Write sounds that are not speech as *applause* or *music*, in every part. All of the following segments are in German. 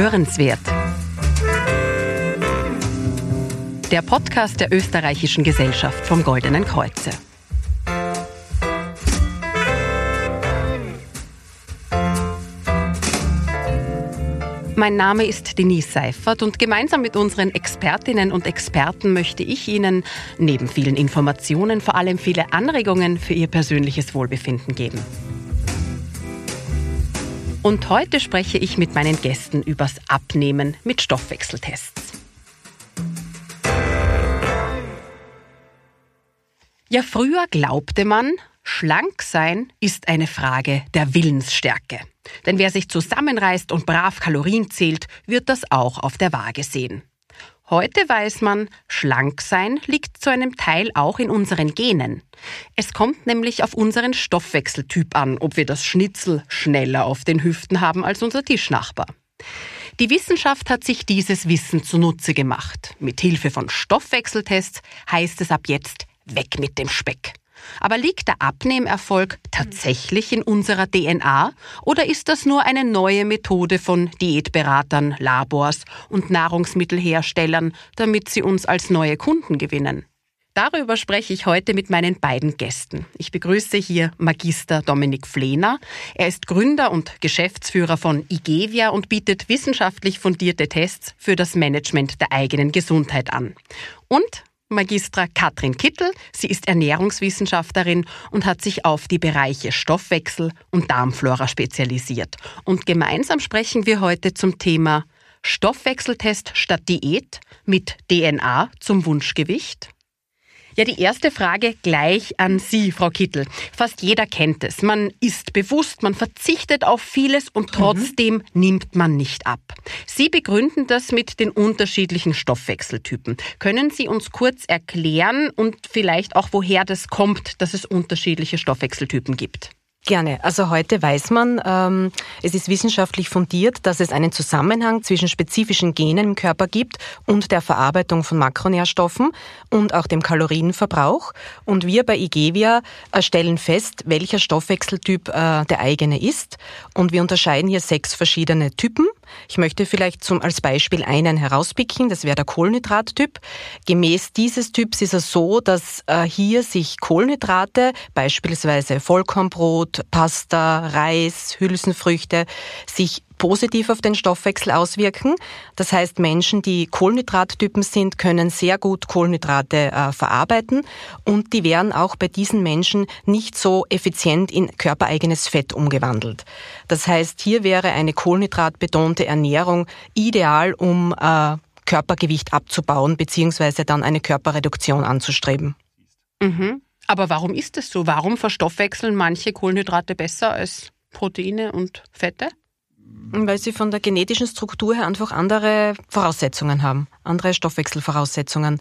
Hörenswert. Der Podcast der Österreichischen Gesellschaft vom Goldenen Kreuze. Mein Name ist Denise Seifert und gemeinsam mit unseren Expertinnen und Experten möchte ich Ihnen neben vielen Informationen vor allem viele Anregungen für Ihr persönliches Wohlbefinden geben. Und heute spreche ich mit meinen Gästen übers Abnehmen mit Stoffwechseltests. Ja, früher glaubte man, schlank sein ist eine Frage der Willensstärke. Denn wer sich zusammenreißt und brav Kalorien zählt, wird das auch auf der Waage sehen. Heute weiß man, schlank sein liegt zu einem Teil auch in unseren Genen. Es kommt nämlich auf unseren Stoffwechseltyp an, ob wir das Schnitzel schneller auf den Hüften haben als unser Tischnachbar. Die Wissenschaft hat sich dieses Wissen zunutze gemacht. Mit Hilfe von Stoffwechseltests heißt es ab jetzt weg mit dem Speck. Aber liegt der Abnehmerfolg tatsächlich in unserer DNA oder ist das nur eine neue Methode von Diätberatern, Labors und Nahrungsmittelherstellern, damit sie uns als neue Kunden gewinnen? Darüber spreche ich heute mit meinen beiden Gästen. Ich begrüße hier Magister Dominik Flehner. Er ist Gründer und Geschäftsführer von Igevia und bietet wissenschaftlich fundierte Tests für das Management der eigenen Gesundheit an. Und Magistra Katrin Kittel. Sie ist Ernährungswissenschaftlerin und hat sich auf die Bereiche Stoffwechsel und Darmflora spezialisiert. Und gemeinsam sprechen wir heute zum Thema Stoffwechseltest statt Diät mit DNA zum Wunschgewicht. Ja, die erste Frage gleich an Sie, Frau Kittel. Fast jeder kennt es. Man ist bewusst, man verzichtet auf vieles und trotzdem mhm. nimmt man nicht ab. Sie begründen das mit den unterschiedlichen Stoffwechseltypen. Können Sie uns kurz erklären und vielleicht auch, woher das kommt, dass es unterschiedliche Stoffwechseltypen gibt? Gerne. Also heute weiß man, ähm, es ist wissenschaftlich fundiert, dass es einen Zusammenhang zwischen spezifischen Genen im Körper gibt und der Verarbeitung von Makronährstoffen und auch dem Kalorienverbrauch. Und wir bei Igevia stellen fest, welcher Stoffwechseltyp äh, der eigene ist. Und wir unterscheiden hier sechs verschiedene Typen. Ich möchte vielleicht zum, als Beispiel einen herauspicken, das wäre der Kohlenhydrattyp. Gemäß dieses Typs ist es so, dass äh, hier sich Kohlenhydrate, beispielsweise Vollkornbrot, Pasta, Reis, Hülsenfrüchte, sich positiv auf den Stoffwechsel auswirken. Das heißt, Menschen, die Kohlenhydrattypen sind, können sehr gut Kohlenhydrate äh, verarbeiten und die werden auch bei diesen Menschen nicht so effizient in körpereigenes Fett umgewandelt. Das heißt, hier wäre eine kohlenhydratbetonte Ernährung ideal, um äh, Körpergewicht abzubauen beziehungsweise dann eine Körperreduktion anzustreben. Mhm. Aber warum ist es so? Warum verstoffwechseln manche Kohlenhydrate besser als Proteine und Fette? Weil sie von der genetischen Struktur her einfach andere Voraussetzungen haben, andere Stoffwechselvoraussetzungen.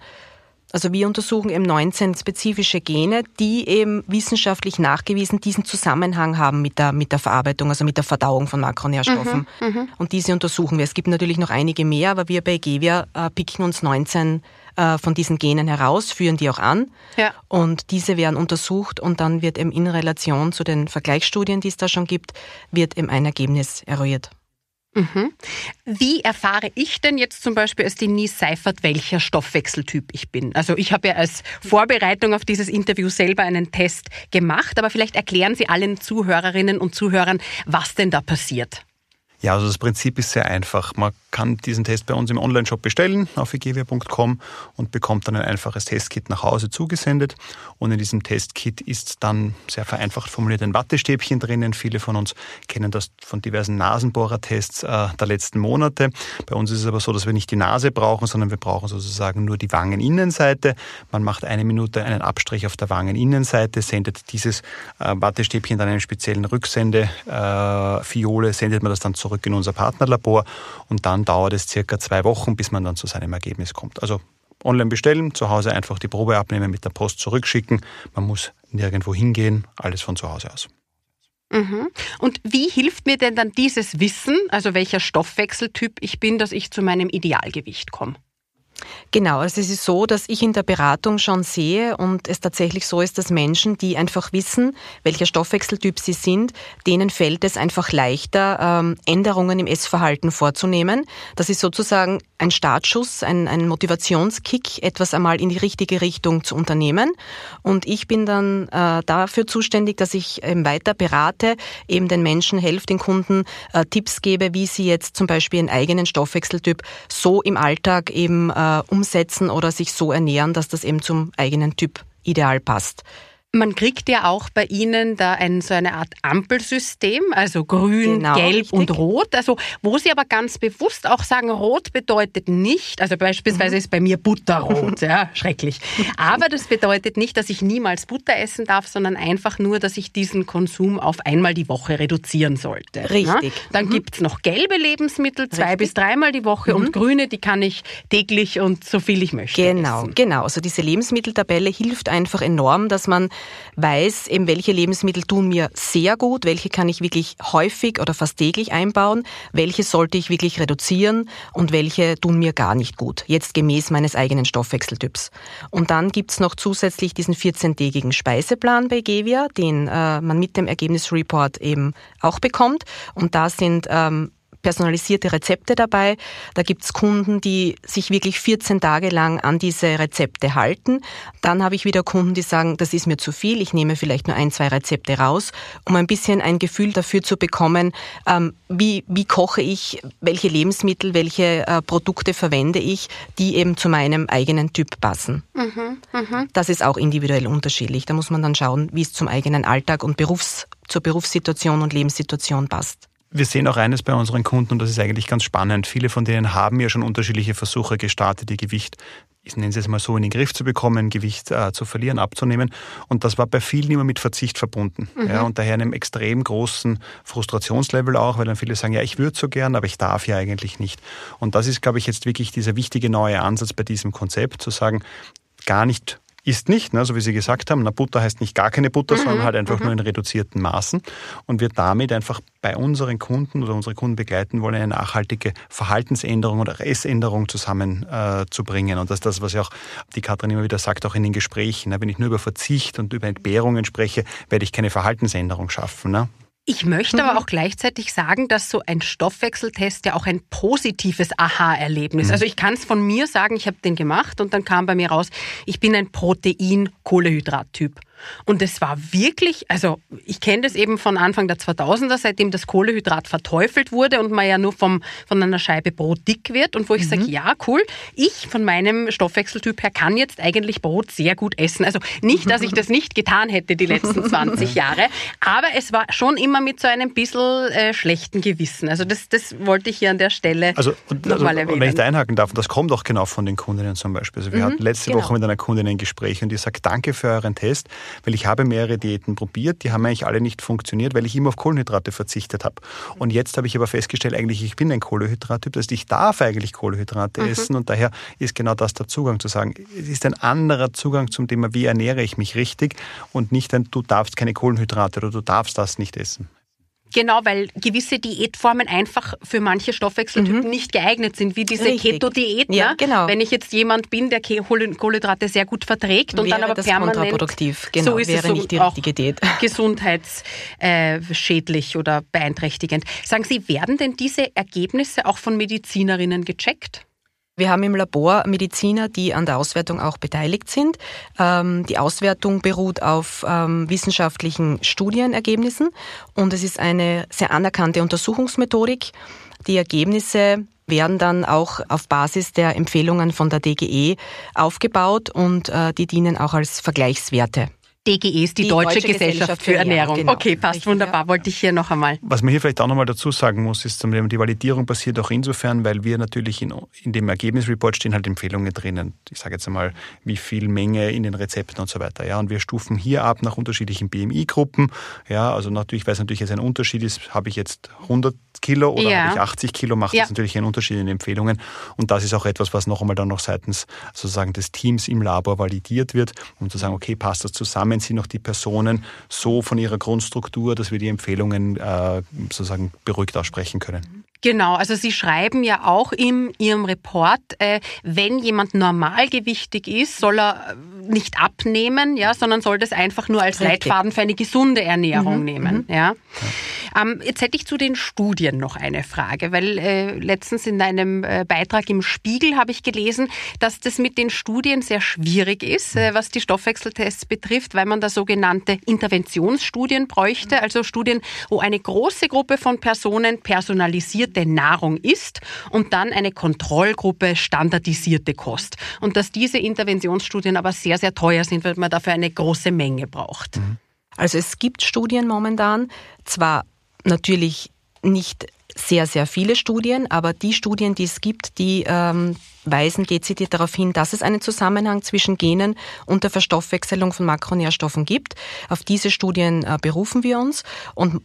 Also wir untersuchen eben 19 spezifische Gene, die eben wissenschaftlich nachgewiesen diesen Zusammenhang haben mit der, mit der Verarbeitung, also mit der Verdauung von Makronährstoffen. Mhm, mhm. und diese untersuchen wir. Es gibt natürlich noch einige mehr, aber wir bei Gevia äh, picken uns 19 äh, von diesen Genen heraus, führen die auch an. Ja. Und diese werden untersucht und dann wird eben in Relation zu den Vergleichsstudien, die es da schon gibt, wird eben ein Ergebnis eruiert. Mhm. Wie erfahre ich denn jetzt zum Beispiel als Denise Seifert, welcher Stoffwechseltyp ich bin? Also ich habe ja als Vorbereitung auf dieses Interview selber einen Test gemacht, aber vielleicht erklären Sie allen Zuhörerinnen und Zuhörern, was denn da passiert. Ja, also das Prinzip ist sehr einfach. Man kann diesen Test bei uns im Online-Shop bestellen auf igevia.com und bekommt dann ein einfaches Testkit nach Hause zugesendet. Und in diesem Testkit ist dann sehr vereinfacht formuliert ein Wattestäbchen drinnen. Viele von uns kennen das von diversen Nasenbohrertests äh, der letzten Monate. Bei uns ist es aber so, dass wir nicht die Nase brauchen, sondern wir brauchen sozusagen nur die Wangeninnenseite. Man macht eine Minute einen Abstrich auf der Wangeninnenseite, sendet dieses äh, Wattestäbchen dann einen speziellen Rücksendefiole, äh, sendet man das dann zurück zurück in unser Partnerlabor und dann dauert es circa zwei Wochen, bis man dann zu seinem Ergebnis kommt. Also online bestellen, zu Hause einfach die Probe abnehmen, mit der Post zurückschicken. Man muss nirgendwo hingehen, alles von zu Hause aus. Mhm. Und wie hilft mir denn dann dieses Wissen, also welcher Stoffwechseltyp ich bin, dass ich zu meinem Idealgewicht komme? Genau, also es ist so, dass ich in der Beratung schon sehe und es tatsächlich so ist, dass Menschen, die einfach wissen, welcher Stoffwechseltyp sie sind, denen fällt es einfach leichter, ähm, Änderungen im Essverhalten vorzunehmen. Das ist sozusagen ein Startschuss, ein, ein Motivationskick, etwas einmal in die richtige Richtung zu unternehmen. Und ich bin dann äh, dafür zuständig, dass ich ähm, weiter berate, eben den Menschen helfe, den Kunden äh, Tipps gebe, wie sie jetzt zum Beispiel einen eigenen Stoffwechseltyp so im Alltag eben äh, umsetzen oder sich so ernähren, dass das eben zum eigenen Typ ideal passt. Man kriegt ja auch bei Ihnen da ein, so eine Art Ampelsystem, also grün, genau, gelb richtig. und rot. Also wo Sie aber ganz bewusst auch sagen, rot bedeutet nicht, also beispielsweise mhm. ist bei mir Butterrot, *laughs* ja, schrecklich. Aber das bedeutet nicht, dass ich niemals Butter essen darf, sondern einfach nur, dass ich diesen Konsum auf einmal die Woche reduzieren sollte. Richtig. Ja? Dann mhm. es noch gelbe Lebensmittel, zwei Richtig. bis dreimal die Woche mhm. und grüne, die kann ich täglich und so viel ich möchte. Genau, essen. genau. Also diese Lebensmitteltabelle hilft einfach enorm, dass man weiß eben, welche Lebensmittel tun mir sehr gut, welche kann ich wirklich häufig oder fast täglich einbauen, welche sollte ich wirklich reduzieren und welche tun mir gar nicht gut, jetzt gemäß meines eigenen Stoffwechseltyps. Und dann gibt's noch zusätzlich diesen 14-tägigen Speiseplan bei Gevia, den äh, man mit dem Ergebnisreport eben auch bekommt. Und da sind ähm, personalisierte Rezepte dabei. Da gibt's Kunden, die sich wirklich 14 Tage lang an diese Rezepte halten. Dann habe ich wieder Kunden, die sagen, das ist mir zu viel, ich nehme vielleicht nur ein, zwei Rezepte raus, um ein bisschen ein Gefühl dafür zu bekommen, ähm, wie, wie koche ich, welche Lebensmittel, welche äh, Produkte verwende ich, die eben zu meinem eigenen Typ passen. Mhm, mh. Das ist auch individuell unterschiedlich. Da muss man dann schauen, wie es zum eigenen Alltag und Berufs, zur Berufssituation und Lebenssituation passt. Wir sehen auch eines bei unseren Kunden und das ist eigentlich ganz spannend. Viele von denen haben ja schon unterschiedliche Versuche gestartet, ihr Gewicht, ich nenne es jetzt mal so, in den Griff zu bekommen, Gewicht äh, zu verlieren, abzunehmen. Und das war bei vielen immer mit Verzicht verbunden. Mhm. Ja, und daher einem extrem großen Frustrationslevel auch, weil dann viele sagen, ja, ich würde so gern, aber ich darf ja eigentlich nicht. Und das ist, glaube ich, jetzt wirklich dieser wichtige neue Ansatz bei diesem Konzept, zu sagen, gar nicht ist nicht, ne, so wie Sie gesagt haben, na, Butter heißt nicht gar keine Butter, mhm. sondern halt einfach mhm. nur in reduzierten Maßen und wir damit einfach bei unseren Kunden oder unsere Kunden begleiten wollen, eine nachhaltige Verhaltensänderung oder Essänderung zusammenzubringen. Äh, und das ist das, was ja auch die Katrin immer wieder sagt, auch in den Gesprächen. Ne, wenn ich nur über Verzicht und über Entbehrungen spreche, werde ich keine Verhaltensänderung schaffen. Ne? Ich möchte aber mhm. auch gleichzeitig sagen, dass so ein Stoffwechseltest ja auch ein positives Aha-Erlebnis. Mhm. Also ich kann es von mir sagen, ich habe den gemacht und dann kam bei mir raus, ich bin ein Protein-Kohlehydrat-Typ. Und es war wirklich, also ich kenne das eben von Anfang der 2000er, seitdem das Kohlehydrat verteufelt wurde und man ja nur vom, von einer Scheibe Brot dick wird und wo ich mhm. sage, ja, cool, ich von meinem Stoffwechseltyp her kann jetzt eigentlich Brot sehr gut essen. Also nicht, dass ich das nicht getan hätte die letzten 20 *laughs* Jahre, aber es war schon immer mit so einem bisschen äh, schlechten Gewissen. Also das, das wollte ich hier an der Stelle also, nochmal also, erwähnen. Wenn ich da einhaken darf, das kommt auch genau von den Kundinnen zum Beispiel. Also wir mhm, hatten letzte genau. Woche mit einer Kundin ein Gespräch und die sagt, danke für euren Test weil ich habe mehrere Diäten probiert, die haben eigentlich alle nicht funktioniert, weil ich immer auf Kohlenhydrate verzichtet habe. Und jetzt habe ich aber festgestellt, eigentlich ich bin ein Kohlenhydrattyp, das heißt, ich darf eigentlich Kohlenhydrate mhm. essen und daher ist genau das der Zugang zu sagen, es ist ein anderer Zugang zum Thema, wie ernähre ich mich richtig und nicht ein, du darfst keine Kohlenhydrate oder du darfst das nicht essen. Genau, weil gewisse Diätformen einfach für manche Stoffwechseltypen mhm. nicht geeignet sind, wie diese Keto-Diät. Ja, ne? genau. Wenn ich jetzt jemand bin, der Kohlenhydrate sehr gut verträgt und wäre dann aber das permanent kontraproduktiv. Genau, so ist wäre es nicht die richtige Diät. *laughs* Gesundheitsschädlich äh, oder beeinträchtigend. Sagen Sie, werden denn diese Ergebnisse auch von Medizinerinnen gecheckt? Wir haben im Labor Mediziner, die an der Auswertung auch beteiligt sind. Ähm, die Auswertung beruht auf ähm, wissenschaftlichen Studienergebnissen und es ist eine sehr anerkannte Untersuchungsmethodik. Die Ergebnisse werden dann auch auf Basis der Empfehlungen von der DGE aufgebaut und äh, die dienen auch als Vergleichswerte. DGE ist die, die Deutsche, Deutsche, Gesellschaft, Gesellschaft für, Ernährung. Genau. Okay, passt Richtig, wunderbar. Ja. Wollte ich hier noch einmal. Was man hier vielleicht auch noch mal dazu sagen muss, ist, die Validierung passiert auch insofern, weil wir natürlich in, in dem Ergebnisreport stehen halt Empfehlungen drinnen. Ich sage jetzt einmal, wie viel Menge in den Rezepten und so weiter. Ja, und wir stufen hier ab nach unterschiedlichen BMI-Gruppen. Ja, also natürlich, weil es natürlich jetzt ein Unterschied ist, habe ich jetzt 100 Kilo oder ja. habe ich 80 Kilo, macht ja. das natürlich einen Unterschied in den Empfehlungen. Und das ist auch etwas, was noch einmal dann noch seitens sozusagen des Teams im Labor validiert wird, um zu sagen, okay, passt das zusammen, sind noch die Personen so von ihrer Grundstruktur, dass wir die Empfehlungen äh, sozusagen beruhigt aussprechen können. Genau, also Sie schreiben ja auch in Ihrem Report, äh, wenn jemand normalgewichtig ist, soll er äh, nicht abnehmen, ja, sondern soll das einfach nur als Richtig. Leitfaden für eine gesunde Ernährung mhm. nehmen. Mhm. Ja. Ähm, jetzt hätte ich zu den Studien noch eine Frage, weil äh, letztens in einem äh, Beitrag im Spiegel habe ich gelesen, dass das mit den Studien sehr schwierig ist, was die Stoffwechseltests betrifft, weil man da sogenannte Interventionsstudien bräuchte, also Studien, wo eine große Gruppe von Personen personalisierte Nahrung isst und dann eine Kontrollgruppe standardisierte Kost. Und dass diese Interventionsstudien aber sehr, sehr teuer sind, weil man dafür eine große Menge braucht. Mhm. Also es gibt Studien momentan, zwar natürlich nicht sehr, sehr viele Studien, aber die Studien, die es gibt, die ähm, weisen dezidiert darauf hin, dass es einen Zusammenhang zwischen Genen und der Verstoffwechselung von Makronährstoffen gibt. Auf diese Studien äh, berufen wir uns und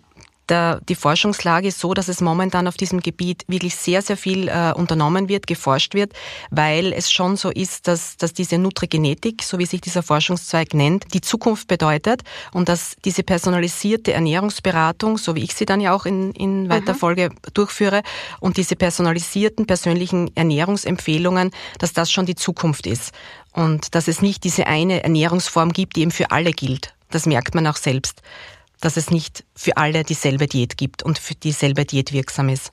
der, die Forschungslage ist so, dass es momentan auf diesem Gebiet wirklich sehr, sehr viel äh, unternommen wird, geforscht wird, weil es schon so ist, dass, dass diese Nutrigenetik, so wie sich dieser Forschungszweig nennt, die Zukunft bedeutet und dass diese personalisierte Ernährungsberatung, so wie ich sie dann ja auch in, in weiter mhm. Folge durchführe, und diese personalisierten persönlichen Ernährungsempfehlungen, dass das schon die Zukunft ist und dass es nicht diese eine Ernährungsform gibt, die eben für alle gilt. Das merkt man auch selbst dass es nicht für alle dieselbe Diät gibt und für dieselbe Diät wirksam ist.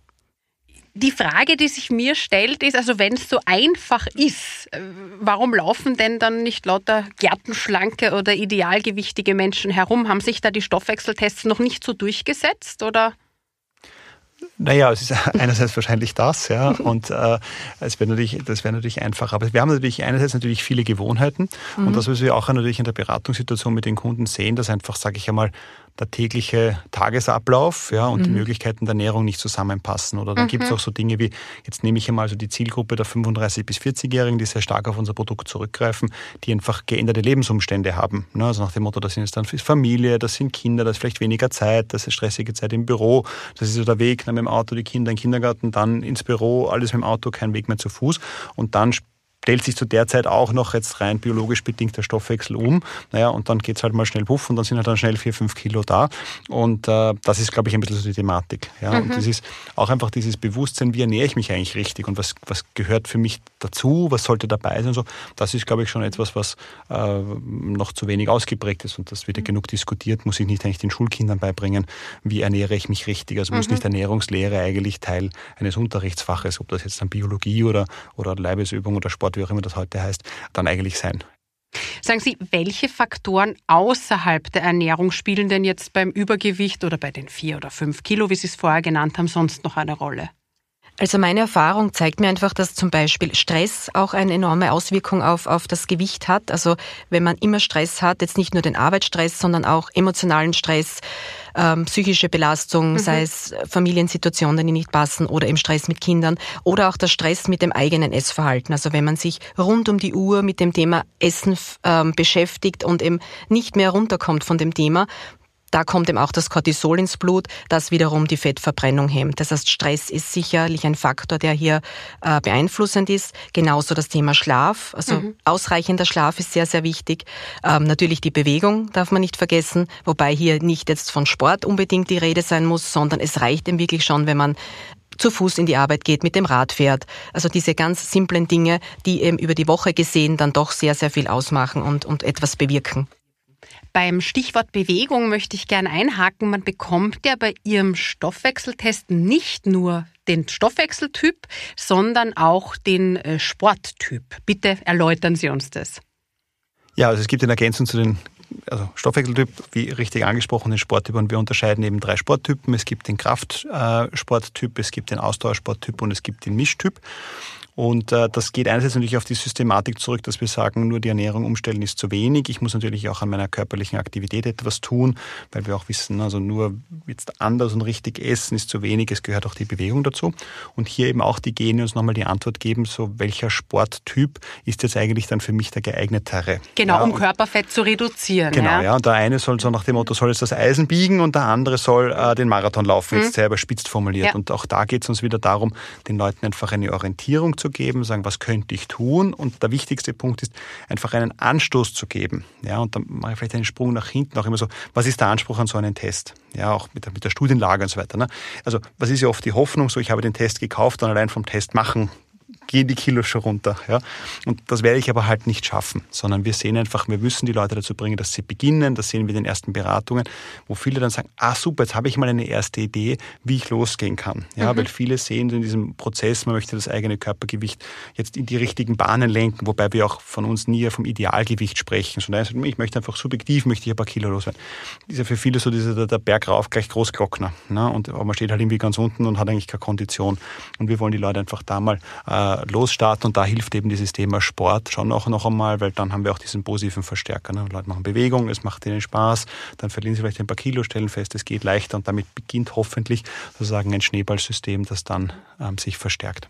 Die Frage, die sich mir stellt, ist, also wenn es so einfach ist, äh, warum laufen denn dann nicht lauter gärtenschlanke oder idealgewichtige Menschen herum? Haben sich da die Stoffwechseltests noch nicht so durchgesetzt oder? Naja, es ist *laughs* einerseits wahrscheinlich das, ja, *laughs* und äh, es wäre natürlich, das wäre natürlich einfach. Aber wir haben natürlich einerseits natürlich viele Gewohnheiten mhm. und das, was wir auch natürlich in der Beratungssituation mit den Kunden sehen, dass einfach, sage ich einmal, der tägliche Tagesablauf ja, und mhm. die Möglichkeiten der Ernährung nicht zusammenpassen. Oder dann mhm. gibt es auch so Dinge wie, jetzt nehme ich einmal so die Zielgruppe der 35- bis 40-Jährigen, die sehr stark auf unser Produkt zurückgreifen, die einfach geänderte Lebensumstände haben. Ne? Also nach dem Motto, das sind jetzt dann Familie, das sind Kinder, das ist vielleicht weniger Zeit, das ist stressige Zeit im Büro, das ist so der Weg mit dem Auto, die Kinder in den Kindergarten, dann ins Büro, alles mit dem Auto, kein Weg mehr zu Fuß. Und dann stellt sich zu der Zeit auch noch jetzt rein biologisch bedingt der Stoffwechsel um. Naja, und dann geht es halt mal schnell puff und dann sind halt dann schnell vier, fünf Kilo da. Und äh, das ist, glaube ich, ein bisschen so die Thematik. Ja? Mhm. Und das ist auch einfach dieses Bewusstsein, wie ernähre ich mich eigentlich richtig und was, was gehört für mich dazu, was sollte dabei sein und so. Das ist, glaube ich, schon etwas, was äh, noch zu wenig ausgeprägt ist und das wird ja mhm. genug diskutiert, muss ich nicht eigentlich den Schulkindern beibringen, wie ernähre ich mich richtig. Also mhm. muss nicht Ernährungslehre eigentlich Teil eines Unterrichtsfaches, ob das jetzt dann Biologie oder, oder Leibesübung oder Sport Sport, wie auch immer das heute heißt, dann eigentlich sein. Sagen Sie, welche Faktoren außerhalb der Ernährung spielen denn jetzt beim Übergewicht oder bei den vier oder fünf Kilo, wie Sie es vorher genannt haben, sonst noch eine Rolle? Also meine Erfahrung zeigt mir einfach, dass zum Beispiel Stress auch eine enorme Auswirkung auf, auf das Gewicht hat. Also wenn man immer Stress hat, jetzt nicht nur den Arbeitsstress, sondern auch emotionalen Stress, ähm, psychische Belastung, mhm. sei es Familiensituationen, die nicht passen oder im Stress mit Kindern oder auch der Stress mit dem eigenen Essverhalten. Also wenn man sich rund um die Uhr mit dem Thema Essen ähm, beschäftigt und eben nicht mehr runterkommt von dem Thema, da kommt eben auch das Cortisol ins Blut, das wiederum die Fettverbrennung hemmt. Das heißt, Stress ist sicherlich ein Faktor, der hier äh, beeinflussend ist. Genauso das Thema Schlaf. Also mhm. ausreichender Schlaf ist sehr, sehr wichtig. Ähm, natürlich die Bewegung darf man nicht vergessen, wobei hier nicht jetzt von Sport unbedingt die Rede sein muss, sondern es reicht eben wirklich schon, wenn man zu Fuß in die Arbeit geht, mit dem Rad fährt. Also diese ganz simplen Dinge, die eben über die Woche gesehen dann doch sehr, sehr viel ausmachen und, und etwas bewirken. Beim Stichwort Bewegung möchte ich gerne einhaken. Man bekommt ja bei Ihrem Stoffwechseltest nicht nur den Stoffwechseltyp, sondern auch den äh, Sporttyp. Bitte erläutern Sie uns das. Ja, also es gibt in Ergänzung zu den also Stoffwechseltyp, wie richtig angesprochen, den Sporttyp. Und wir unterscheiden eben drei Sporttypen. Es gibt den Kraftsporttyp, es gibt den Ausdauersporttyp und es gibt den Mischtyp. Und äh, das geht einerseits natürlich auf die Systematik zurück, dass wir sagen, nur die Ernährung umstellen ist zu wenig. Ich muss natürlich auch an meiner körperlichen Aktivität etwas tun, weil wir auch wissen, also nur jetzt anders und richtig essen ist zu wenig. Es gehört auch die Bewegung dazu. Und hier eben auch die Gene uns nochmal die Antwort geben, so welcher Sporttyp ist jetzt eigentlich dann für mich der geeignetere. Genau, ja, um Körperfett zu reduzieren. Genau, ja. ja. Und der eine soll so nach dem Motto, soll jetzt das Eisen biegen und der andere soll äh, den Marathon laufen, mhm. jetzt sehr überspitzt formuliert. Ja. Und auch da geht es uns wieder darum, den Leuten einfach eine Orientierung zu geben, sagen, was könnte ich tun? Und der wichtigste Punkt ist, einfach einen Anstoß zu geben. Ja, und dann mache ich vielleicht einen Sprung nach hinten, auch immer so, was ist der Anspruch an so einen Test? Ja, auch mit der, mit der Studienlage und so weiter. Ne? Also, was ist ja oft die Hoffnung, so, ich habe den Test gekauft und allein vom Test machen gehen die Kilos schon runter. Ja? Und das werde ich aber halt nicht schaffen, sondern wir sehen einfach, wir müssen die Leute dazu bringen, dass sie beginnen. Das sehen wir in den ersten Beratungen, wo viele dann sagen, ah super, jetzt habe ich mal eine erste Idee, wie ich losgehen kann. Ja, mhm. weil viele sehen in diesem Prozess, man möchte das eigene Körpergewicht jetzt in die richtigen Bahnen lenken, wobei wir auch von uns nie vom Idealgewicht sprechen, sondern ich möchte einfach subjektiv, möchte ich ein paar Kilo loswerden. Das ist ja für viele so dieser, der Berg rauf gleich Großglockner. Ne? Und man steht halt irgendwie ganz unten und hat eigentlich keine Kondition. Und wir wollen die Leute einfach da mal äh, losstarten und da hilft eben dieses Thema Sport schon auch noch einmal, weil dann haben wir auch diesen positiven Verstärker. Ne? Leute machen Bewegung, es macht ihnen Spaß, dann verlieren sie vielleicht ein paar Kilo, stellen fest, es geht leichter und damit beginnt hoffentlich sozusagen ein Schneeballsystem, das dann ähm, sich verstärkt.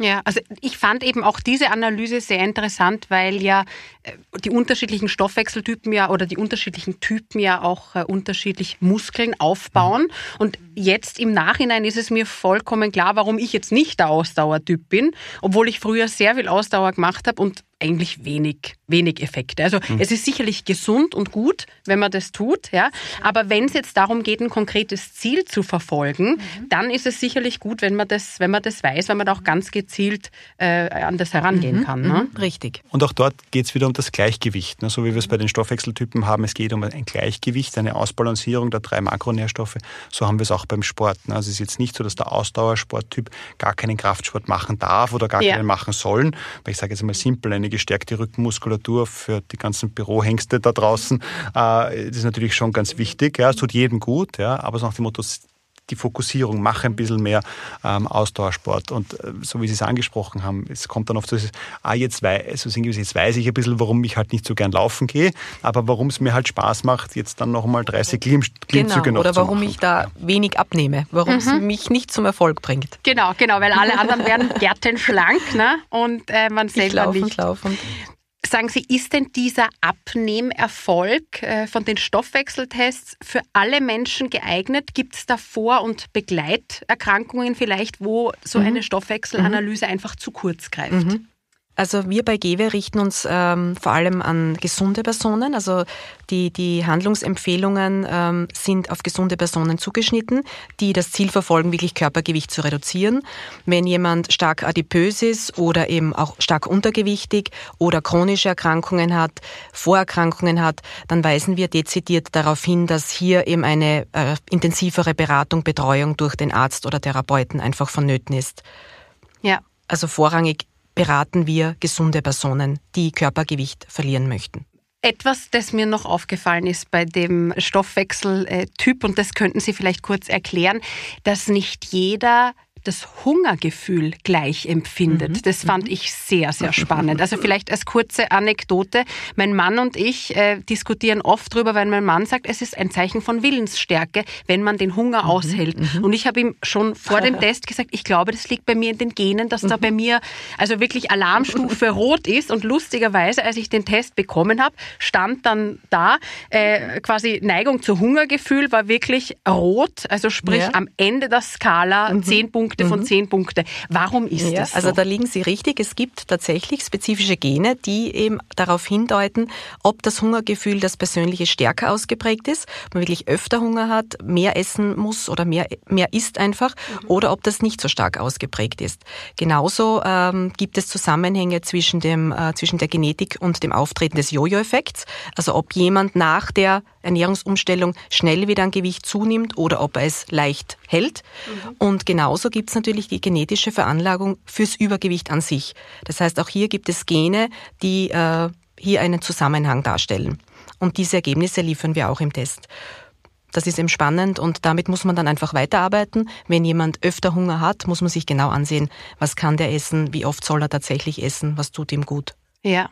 Ja, also ich fand eben auch diese Analyse sehr interessant, weil ja äh, die unterschiedlichen Stoffwechseltypen ja oder die unterschiedlichen Typen ja auch äh, unterschiedlich Muskeln aufbauen. Mhm. Und jetzt im Nachhinein ist es mir vollkommen klar, warum ich jetzt nicht der Ausdauertyp bin, obwohl ich früher sehr viel Ausdauer gemacht habe und eigentlich wenig, wenig Effekte. Also mhm. es ist sicherlich gesund und gut, wenn man das tut, ja. Aber wenn es jetzt darum geht, ein konkretes Ziel zu verfolgen, mhm. dann ist es sicherlich gut, wenn man das, wenn man das weiß, weil man da auch ganz gezielt äh, an das herangehen mhm. kann. Ne? Mhm. Richtig. Und auch dort geht es wieder um das Gleichgewicht, ne? so wie wir es bei den Stoffwechseltypen haben. Es geht um ein Gleichgewicht, eine Ausbalancierung der drei Makronährstoffe. So haben wir es auch beim Sport. Ne? Also es ist jetzt nicht so, dass der Ausdauersporttyp gar keinen Kraftsport machen darf oder gar ja. keinen machen sollen. Weil ich sage jetzt mal simpel, eine gestärkte Rückenmuskulatur für die ganzen Bürohengste da draußen. Äh, das ist natürlich schon ganz wichtig. Ja, es tut jedem gut, ja, aber so nach dem Motto, die Fokussierung, mache ein bisschen mehr ähm, Ausdauersport. Und äh, so wie Sie es angesprochen haben, es kommt dann oft so, ah, jetzt, weiß, also jetzt weiß ich ein bisschen, warum ich halt nicht so gern laufen gehe, aber warum es mir halt Spaß macht, jetzt dann noch mal 30 Klimmzüge genau, noch Oder warum ich da wenig abnehme, warum es mhm. mich nicht zum Erfolg bringt. Genau, genau, weil alle *laughs* anderen werden gärtenschlank ne? und äh, man selber ich nicht. Laufend. Sagen Sie, ist denn dieser Abnehmerfolg äh, von den Stoffwechseltests für alle Menschen geeignet? Gibt es da Vor- und Begleiterkrankungen vielleicht, wo so mhm. eine Stoffwechselanalyse mhm. einfach zu kurz greift? Mhm. Also wir bei GEWE richten uns ähm, vor allem an gesunde Personen. Also die, die Handlungsempfehlungen ähm, sind auf gesunde Personen zugeschnitten, die das Ziel verfolgen, wirklich Körpergewicht zu reduzieren. Wenn jemand stark adipös ist oder eben auch stark untergewichtig oder chronische Erkrankungen hat, Vorerkrankungen hat, dann weisen wir dezidiert darauf hin, dass hier eben eine äh, intensivere Beratung, Betreuung durch den Arzt oder Therapeuten einfach vonnöten ist. Ja. Also vorrangig beraten wir gesunde Personen, die Körpergewicht verlieren möchten. Etwas, das mir noch aufgefallen ist bei dem Stoffwechseltyp, und das könnten Sie vielleicht kurz erklären, dass nicht jeder das Hungergefühl gleich empfindet. Mhm. Das fand mhm. ich sehr, sehr spannend. Also vielleicht als kurze Anekdote. Mein Mann und ich äh, diskutieren oft drüber, weil mein Mann sagt, es ist ein Zeichen von Willensstärke, wenn man den Hunger mhm. aushält. Mhm. Und ich habe ihm schon vor dem *laughs* Test gesagt, ich glaube, das liegt bei mir in den Genen, dass da mhm. bei mir also wirklich Alarmstufe *laughs* rot ist. Und lustigerweise, als ich den Test bekommen habe, stand dann da äh, quasi Neigung zu Hungergefühl war wirklich rot. Also sprich ja. am Ende der Skala mhm. 10 Punkte Punkte von mhm. zehn Punkte. Warum ist ja, das so? Also da liegen Sie richtig. Es gibt tatsächlich spezifische Gene, die eben darauf hindeuten, ob das Hungergefühl, das Persönliche stärker ausgeprägt ist, ob man wirklich öfter Hunger hat, mehr essen muss oder mehr, mehr isst einfach, mhm. oder ob das nicht so stark ausgeprägt ist. Genauso ähm, gibt es Zusammenhänge zwischen, dem, äh, zwischen der Genetik und dem Auftreten des Jojo-Effekts. Also ob jemand nach der Ernährungsumstellung schnell wieder an Gewicht zunimmt oder ob er es leicht hält. Mhm. Und genauso gibt es natürlich die genetische Veranlagung fürs Übergewicht an sich. Das heißt, auch hier gibt es Gene, die äh, hier einen Zusammenhang darstellen. Und diese Ergebnisse liefern wir auch im Test. Das ist eben spannend und damit muss man dann einfach weiterarbeiten. Wenn jemand öfter Hunger hat, muss man sich genau ansehen, was kann der essen, wie oft soll er tatsächlich essen, was tut ihm gut. Ja,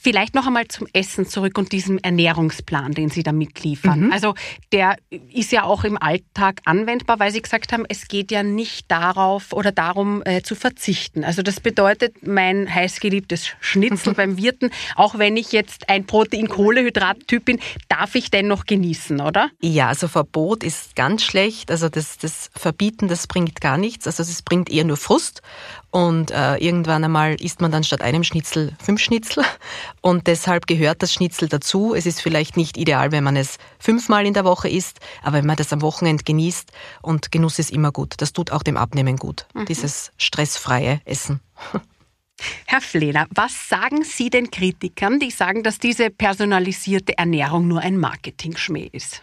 Vielleicht noch einmal zum Essen zurück und diesem Ernährungsplan, den Sie da mitliefern. Mhm. Also der ist ja auch im Alltag anwendbar, weil Sie gesagt haben, es geht ja nicht darauf oder darum äh, zu verzichten. Also das bedeutet, mein heißgeliebtes Schnitzel beim Wirten, auch wenn ich jetzt ein Protein-Kohlenhydrat-Typ bin, darf ich dennoch genießen, oder? Ja, also Verbot ist ganz schlecht. Also das, das Verbieten, das bringt gar nichts. Also es bringt eher nur Frust. Und äh, irgendwann einmal isst man dann statt einem Schnitzel fünf Schnitzel. *laughs* Und deshalb gehört das Schnitzel dazu. Es ist vielleicht nicht ideal, wenn man es fünfmal in der Woche isst, aber wenn man das am Wochenende genießt und Genuss ist immer gut. Das tut auch dem Abnehmen gut. Mhm. Dieses stressfreie Essen. *laughs* Herr Flehler, was sagen Sie den Kritikern, die sagen, dass diese personalisierte Ernährung nur ein Marketing-Schmäh ist?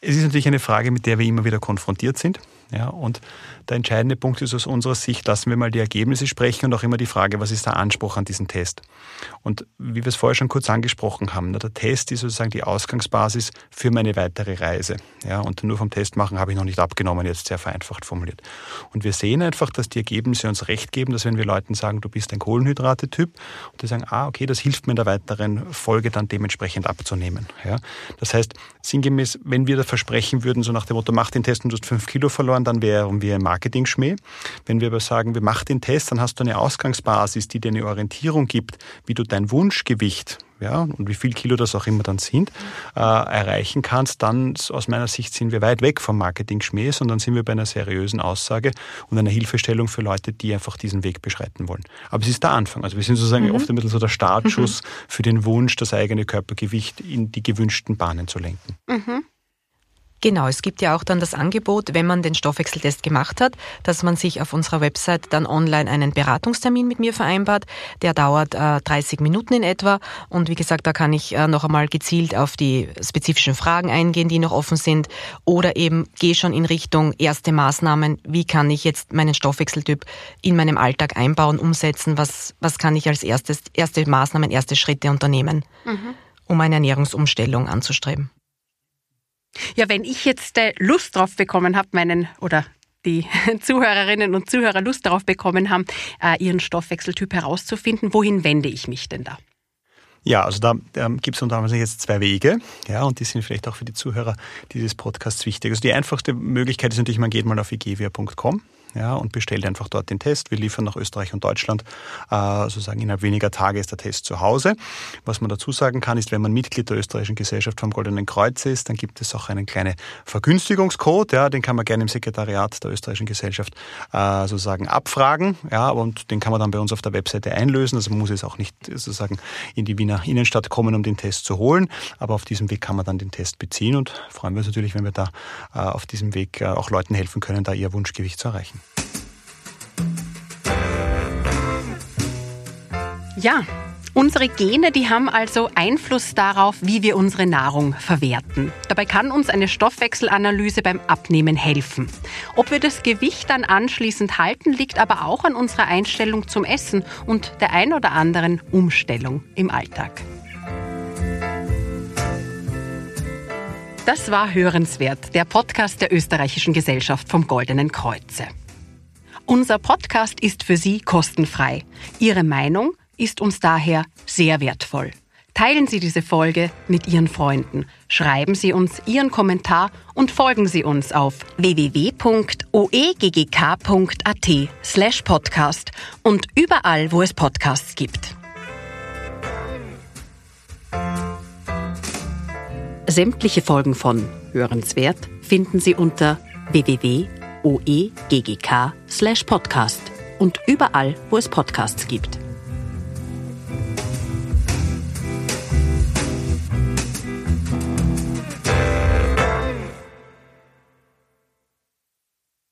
Es ist natürlich eine Frage, mit der wir immer wieder konfrontiert sind. Ja, und der entscheidende Punkt ist aus unserer Sicht, lassen wir mal die Ergebnisse sprechen und auch immer die Frage, was ist der Anspruch an diesen Test? Und wie wir es vorher schon kurz angesprochen haben, der Test ist sozusagen die Ausgangsbasis für meine weitere Reise. Ja, und nur vom Test machen habe ich noch nicht abgenommen, jetzt sehr vereinfacht formuliert. Und wir sehen einfach, dass die Ergebnisse uns recht geben, dass wenn wir Leuten sagen, du bist ein Kohlenhydrate-Typ, und die sagen, ah, okay, das hilft mir in der weiteren Folge dann dementsprechend abzunehmen. Ja, das heißt, sinngemäß, wenn wir da versprechen würden, so nach dem Motto, mach den Test und du hast fünf Kilo verloren, dann wären wir im Marketing-Schmäh. Wenn wir aber sagen, wir machen den Test, dann hast du eine Ausgangsbasis, die dir eine Orientierung gibt, wie du dein Wunschgewicht ja, und wie viel Kilo das auch immer dann sind, äh, erreichen kannst, dann aus meiner Sicht sind wir weit weg vom Marketing-Schmäh, sondern sind wir bei einer seriösen Aussage und einer Hilfestellung für Leute, die einfach diesen Weg beschreiten wollen. Aber es ist der Anfang. Also wir sind sozusagen mhm. oft ein bisschen so der Startschuss mhm. für den Wunsch, das eigene Körpergewicht in die gewünschten Bahnen zu lenken. Mhm. Genau, es gibt ja auch dann das Angebot, wenn man den Stoffwechseltest gemacht hat, dass man sich auf unserer Website dann online einen Beratungstermin mit mir vereinbart. Der dauert äh, 30 Minuten in etwa und wie gesagt, da kann ich äh, noch einmal gezielt auf die spezifischen Fragen eingehen, die noch offen sind oder eben gehe schon in Richtung erste Maßnahmen. Wie kann ich jetzt meinen Stoffwechseltyp in meinem Alltag einbauen, umsetzen? Was, was kann ich als erstes, erste Maßnahmen, erste Schritte unternehmen, mhm. um eine Ernährungsumstellung anzustreben? Ja, wenn ich jetzt äh, Lust drauf bekommen habe, meinen oder die *laughs* Zuhörerinnen und Zuhörer Lust darauf bekommen haben, äh, ihren Stoffwechseltyp herauszufinden, wohin wende ich mich denn da? Ja, also da ähm, gibt es unter anderem jetzt zwei Wege, ja, und die sind vielleicht auch für die Zuhörer dieses Podcasts wichtig. Also die einfachste Möglichkeit ist natürlich, man geht mal auf igevia.com ja, und bestellt einfach dort den Test. Wir liefern nach Österreich und Deutschland. Äh, sozusagen innerhalb weniger Tage ist der Test zu Hause. Was man dazu sagen kann, ist, wenn man Mitglied der österreichischen Gesellschaft vom Goldenen Kreuz ist, dann gibt es auch einen kleinen Vergünstigungscode. Ja, den kann man gerne im Sekretariat der österreichischen Gesellschaft äh, sozusagen abfragen. Ja, und den kann man dann bei uns auf der Webseite einlösen. Also man muss jetzt auch nicht sozusagen in die Wiener Innenstadt kommen, um den Test zu holen. Aber auf diesem Weg kann man dann den Test beziehen und freuen wir uns natürlich, wenn wir da äh, auf diesem Weg äh, auch Leuten helfen können, da ihr Wunschgewicht zu erreichen. Ja, Unsere Gene, die haben also Einfluss darauf, wie wir unsere Nahrung verwerten. Dabei kann uns eine Stoffwechselanalyse beim Abnehmen helfen. Ob wir das Gewicht dann anschließend halten, liegt aber auch an unserer Einstellung zum Essen und der ein oder anderen Umstellung im Alltag. Das war Hörenswert, der Podcast der Österreichischen Gesellschaft vom Goldenen Kreuze. Unser Podcast ist für Sie kostenfrei. Ihre Meinung ist uns daher sehr wertvoll. Teilen Sie diese Folge mit Ihren Freunden. Schreiben Sie uns Ihren Kommentar und folgen Sie uns auf www.oeggk.at slash podcast und überall, wo es Podcasts gibt. Sämtliche Folgen von Hörenswert finden Sie unter www.oeggk slash podcast und überall, wo es Podcasts gibt.